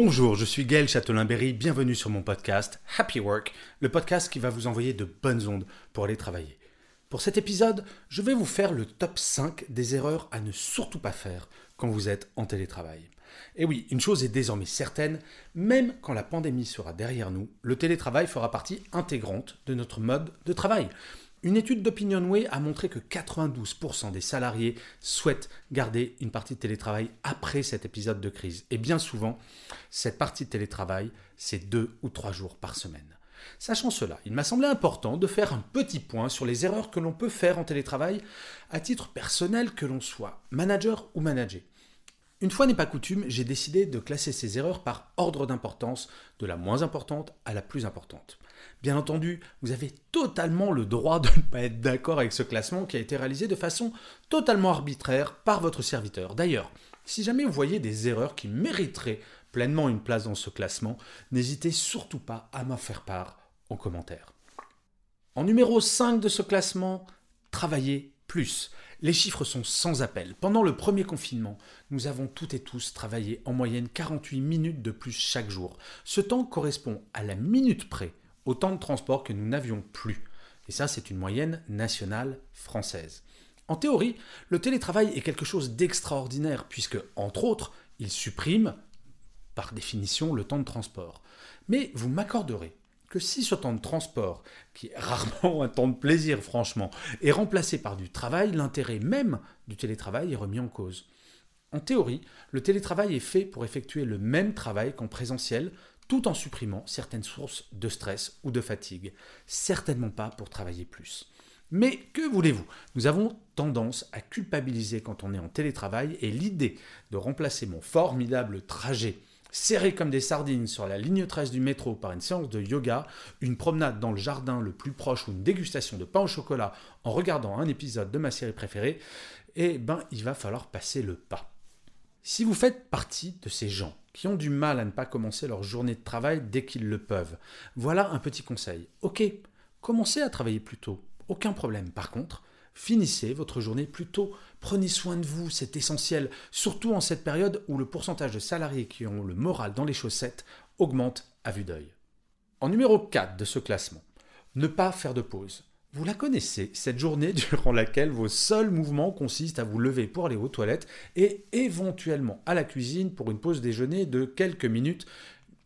Bonjour, je suis Gaël Châtelain-Berry, bienvenue sur mon podcast Happy Work, le podcast qui va vous envoyer de bonnes ondes pour aller travailler. Pour cet épisode, je vais vous faire le top 5 des erreurs à ne surtout pas faire quand vous êtes en télétravail. Et oui, une chose est désormais certaine, même quand la pandémie sera derrière nous, le télétravail fera partie intégrante de notre mode de travail. Une étude d'OpinionWay a montré que 92% des salariés souhaitent garder une partie de télétravail après cet épisode de crise. Et bien souvent, cette partie de télétravail, c'est deux ou trois jours par semaine. Sachant cela, il m'a semblé important de faire un petit point sur les erreurs que l'on peut faire en télétravail à titre personnel que l'on soit manager ou manager. Une fois n'est pas coutume, j'ai décidé de classer ces erreurs par ordre d'importance, de la moins importante à la plus importante. Bien entendu, vous avez totalement le droit de ne pas être d'accord avec ce classement qui a été réalisé de façon totalement arbitraire par votre serviteur. D'ailleurs, si jamais vous voyez des erreurs qui mériteraient pleinement une place dans ce classement, n'hésitez surtout pas à m'en faire part en commentaire. En numéro 5 de ce classement, travaillez plus. Les chiffres sont sans appel. Pendant le premier confinement, nous avons toutes et tous travaillé en moyenne 48 minutes de plus chaque jour. Ce temps correspond à la minute près au temps de transport que nous n'avions plus. Et ça, c'est une moyenne nationale française. En théorie, le télétravail est quelque chose d'extraordinaire puisque, entre autres, il supprime, par définition, le temps de transport. Mais vous m'accorderez que si ce temps de transport, qui est rarement un temps de plaisir franchement, est remplacé par du travail, l'intérêt même du télétravail est remis en cause. En théorie, le télétravail est fait pour effectuer le même travail qu'en présentiel, tout en supprimant certaines sources de stress ou de fatigue. Certainement pas pour travailler plus. Mais que voulez-vous? Nous avons tendance à culpabiliser quand on est en télétravail et l'idée de remplacer mon formidable trajet serré comme des sardines sur la ligne 13 du métro par une séance de yoga, une promenade dans le jardin le plus proche ou une dégustation de pain au chocolat en regardant un épisode de ma série préférée, eh ben il va falloir passer le pas. Si vous faites partie de ces gens qui ont du mal à ne pas commencer leur journée de travail dès qu'ils le peuvent, voilà un petit conseil. Ok, commencez à travailler plus tôt, aucun problème. Par contre, finissez votre journée plus tôt. Prenez soin de vous, c'est essentiel, surtout en cette période où le pourcentage de salariés qui ont le moral dans les chaussettes augmente à vue d'œil. En numéro 4 de ce classement, ne pas faire de pause. Vous la connaissez, cette journée durant laquelle vos seuls mouvements consistent à vous lever pour aller aux toilettes et éventuellement à la cuisine pour une pause déjeuner de quelques minutes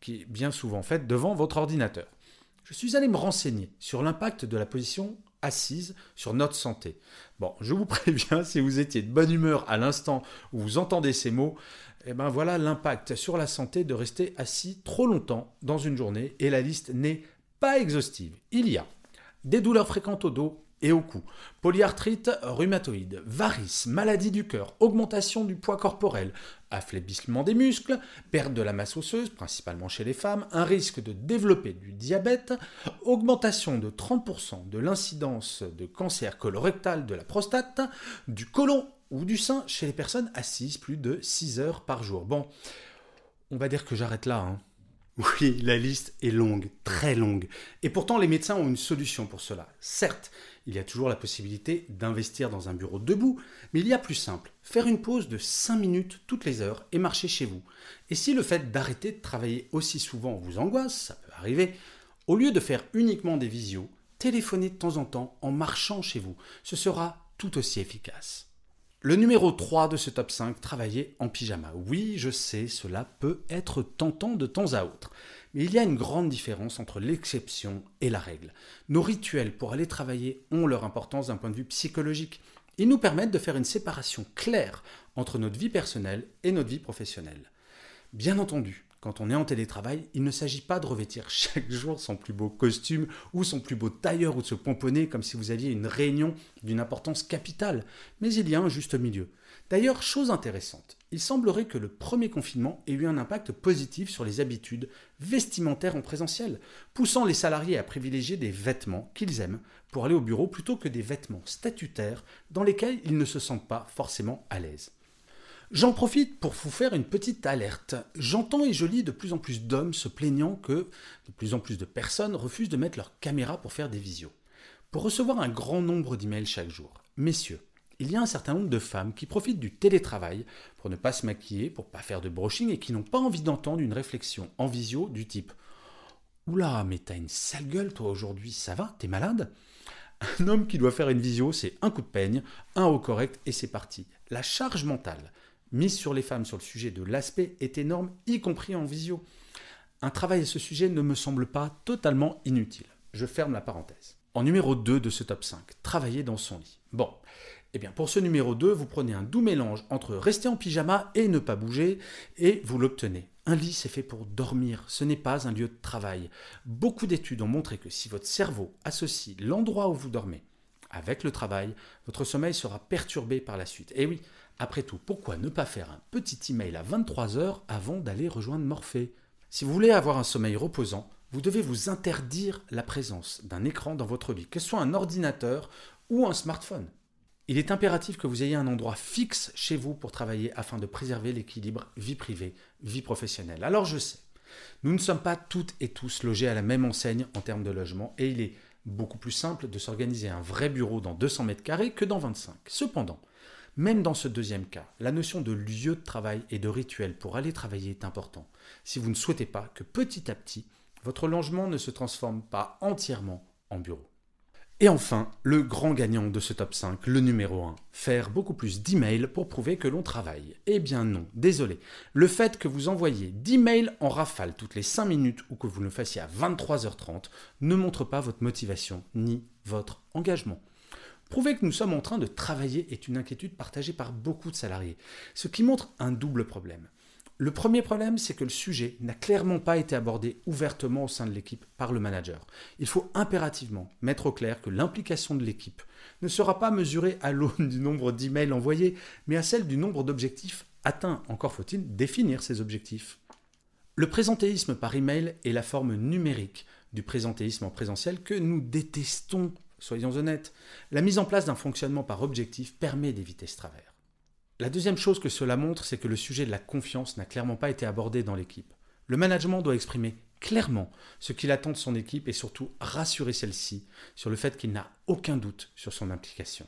qui est bien souvent faite devant votre ordinateur. Je suis allé me renseigner sur l'impact de la position assise sur notre santé. Bon, je vous préviens, si vous étiez de bonne humeur à l'instant où vous entendez ces mots, eh ben voilà l'impact sur la santé de rester assis trop longtemps dans une journée et la liste n'est pas exhaustive. Il y a des douleurs fréquentes au dos et au cou, polyarthrite rhumatoïde, varices, maladie du cœur, augmentation du poids corporel, affaiblissement des muscles, perte de la masse osseuse, principalement chez les femmes, un risque de développer du diabète, augmentation de 30% de l'incidence de cancer colorectal de la prostate, du côlon ou du sein chez les personnes assises plus de 6 heures par jour. Bon, on va dire que j'arrête là. Hein. Oui, la liste est longue, très longue. Et pourtant, les médecins ont une solution pour cela. Certes, il y a toujours la possibilité d'investir dans un bureau debout, mais il y a plus simple. Faire une pause de 5 minutes toutes les heures et marcher chez vous. Et si le fait d'arrêter de travailler aussi souvent vous angoisse, ça peut arriver, au lieu de faire uniquement des visios, téléphonez de temps en temps en marchant chez vous. Ce sera tout aussi efficace. Le numéro 3 de ce top 5, travailler en pyjama. Oui, je sais, cela peut être tentant de temps à autre. Mais il y a une grande différence entre l'exception et la règle. Nos rituels pour aller travailler ont leur importance d'un point de vue psychologique. Ils nous permettent de faire une séparation claire entre notre vie personnelle et notre vie professionnelle. Bien entendu, quand on est en télétravail, il ne s'agit pas de revêtir chaque jour son plus beau costume ou son plus beau tailleur ou de se pomponner comme si vous aviez une réunion d'une importance capitale, mais il y a un juste milieu. D'ailleurs, chose intéressante, il semblerait que le premier confinement ait eu un impact positif sur les habitudes vestimentaires en présentiel, poussant les salariés à privilégier des vêtements qu'ils aiment pour aller au bureau plutôt que des vêtements statutaires dans lesquels ils ne se sentent pas forcément à l'aise. J'en profite pour vous faire une petite alerte. J'entends et je lis de plus en plus d'hommes se plaignant que de plus en plus de personnes refusent de mettre leur caméra pour faire des visios. Pour recevoir un grand nombre d'emails chaque jour. Messieurs, il y a un certain nombre de femmes qui profitent du télétravail pour ne pas se maquiller, pour pas faire de brushing et qui n'ont pas envie d'entendre une réflexion en visio du type Oula, mais t'as une sale gueule toi aujourd'hui, ça va T'es malade? Un homme qui doit faire une visio, c'est un coup de peigne, un haut correct et c'est parti. La charge mentale mise sur les femmes sur le sujet de l'aspect est énorme, y compris en visio. Un travail à ce sujet ne me semble pas totalement inutile. Je ferme la parenthèse. En numéro 2 de ce top 5, travailler dans son lit. Bon, eh bien, pour ce numéro 2, vous prenez un doux mélange entre rester en pyjama et ne pas bouger, et vous l'obtenez. Un lit, c'est fait pour dormir, ce n'est pas un lieu de travail. Beaucoup d'études ont montré que si votre cerveau associe l'endroit où vous dormez avec le travail, votre sommeil sera perturbé par la suite. Et oui, après tout, pourquoi ne pas faire un petit email à 23h avant d'aller rejoindre Morphée? Si vous voulez avoir un sommeil reposant, vous devez vous interdire la présence d'un écran dans votre lit, que ce soit un ordinateur ou un smartphone. Il est impératif que vous ayez un endroit fixe chez vous pour travailler afin de préserver l'équilibre vie privée, vie professionnelle. Alors je sais, nous ne sommes pas toutes et tous logés à la même enseigne en termes de logement et il est beaucoup plus simple de s'organiser un vrai bureau dans 200 mètres carrés que dans 25. Cependant, même dans ce deuxième cas, la notion de lieu de travail et de rituel pour aller travailler est important si vous ne souhaitez pas que petit à petit, votre logement ne se transforme pas entièrement en bureau. Et enfin, le grand gagnant de ce top 5, le numéro 1, faire beaucoup plus d'emails pour prouver que l'on travaille. Eh bien non, désolé. Le fait que vous envoyiez d'emails en rafale toutes les 5 minutes ou que vous le fassiez à 23h30 ne montre pas votre motivation ni votre engagement. Prouver que nous sommes en train de travailler est une inquiétude partagée par beaucoup de salariés, ce qui montre un double problème. Le premier problème, c'est que le sujet n'a clairement pas été abordé ouvertement au sein de l'équipe par le manager. Il faut impérativement mettre au clair que l'implication de l'équipe ne sera pas mesurée à l'aune du nombre d'emails envoyés, mais à celle du nombre d'objectifs atteints. Encore faut-il définir ces objectifs. Le présentéisme par email est la forme numérique du présentéisme en présentiel que nous détestons, soyons honnêtes. La mise en place d'un fonctionnement par objectif permet d'éviter ce travers. La deuxième chose que cela montre, c'est que le sujet de la confiance n'a clairement pas été abordé dans l'équipe. Le management doit exprimer clairement ce qu'il attend de son équipe et surtout rassurer celle-ci sur le fait qu'il n'a aucun doute sur son implication.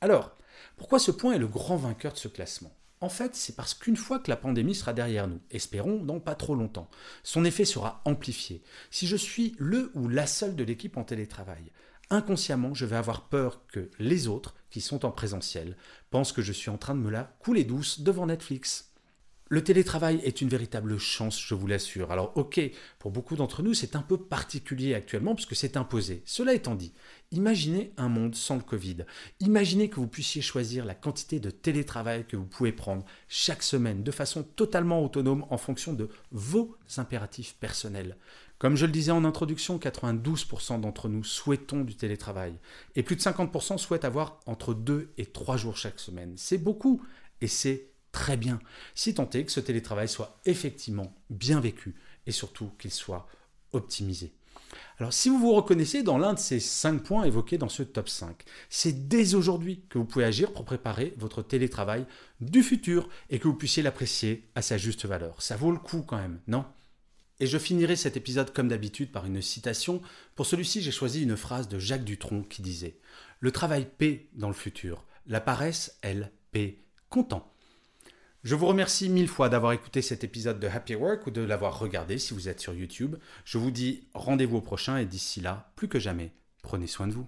Alors, pourquoi ce point est le grand vainqueur de ce classement? En fait, c'est parce qu'une fois que la pandémie sera derrière nous, espérons dans pas trop longtemps, son effet sera amplifié. Si je suis le ou la seule de l'équipe en télétravail, inconsciemment, je vais avoir peur que les autres, qui sont en présentiel, pensent que je suis en train de me la couler douce devant Netflix. Le télétravail est une véritable chance, je vous l'assure. Alors ok, pour beaucoup d'entre nous, c'est un peu particulier actuellement puisque c'est imposé. Cela étant dit, imaginez un monde sans le Covid. Imaginez que vous puissiez choisir la quantité de télétravail que vous pouvez prendre chaque semaine de façon totalement autonome en fonction de vos impératifs personnels. Comme je le disais en introduction, 92% d'entre nous souhaitons du télétravail et plus de 50% souhaitent avoir entre 2 et 3 jours chaque semaine. C'est beaucoup et c'est très bien, si tant est que ce télétravail soit effectivement bien vécu et surtout qu'il soit optimisé. Alors si vous vous reconnaissez dans l'un de ces 5 points évoqués dans ce top 5, c'est dès aujourd'hui que vous pouvez agir pour préparer votre télétravail du futur et que vous puissiez l'apprécier à sa juste valeur. Ça vaut le coup quand même, non? Et je finirai cet épisode comme d'habitude par une citation. Pour celui-ci, j'ai choisi une phrase de Jacques Dutronc qui disait Le travail paie dans le futur, la paresse, elle, paie content. Je vous remercie mille fois d'avoir écouté cet épisode de Happy Work ou de l'avoir regardé si vous êtes sur YouTube. Je vous dis rendez-vous au prochain et d'ici là, plus que jamais, prenez soin de vous.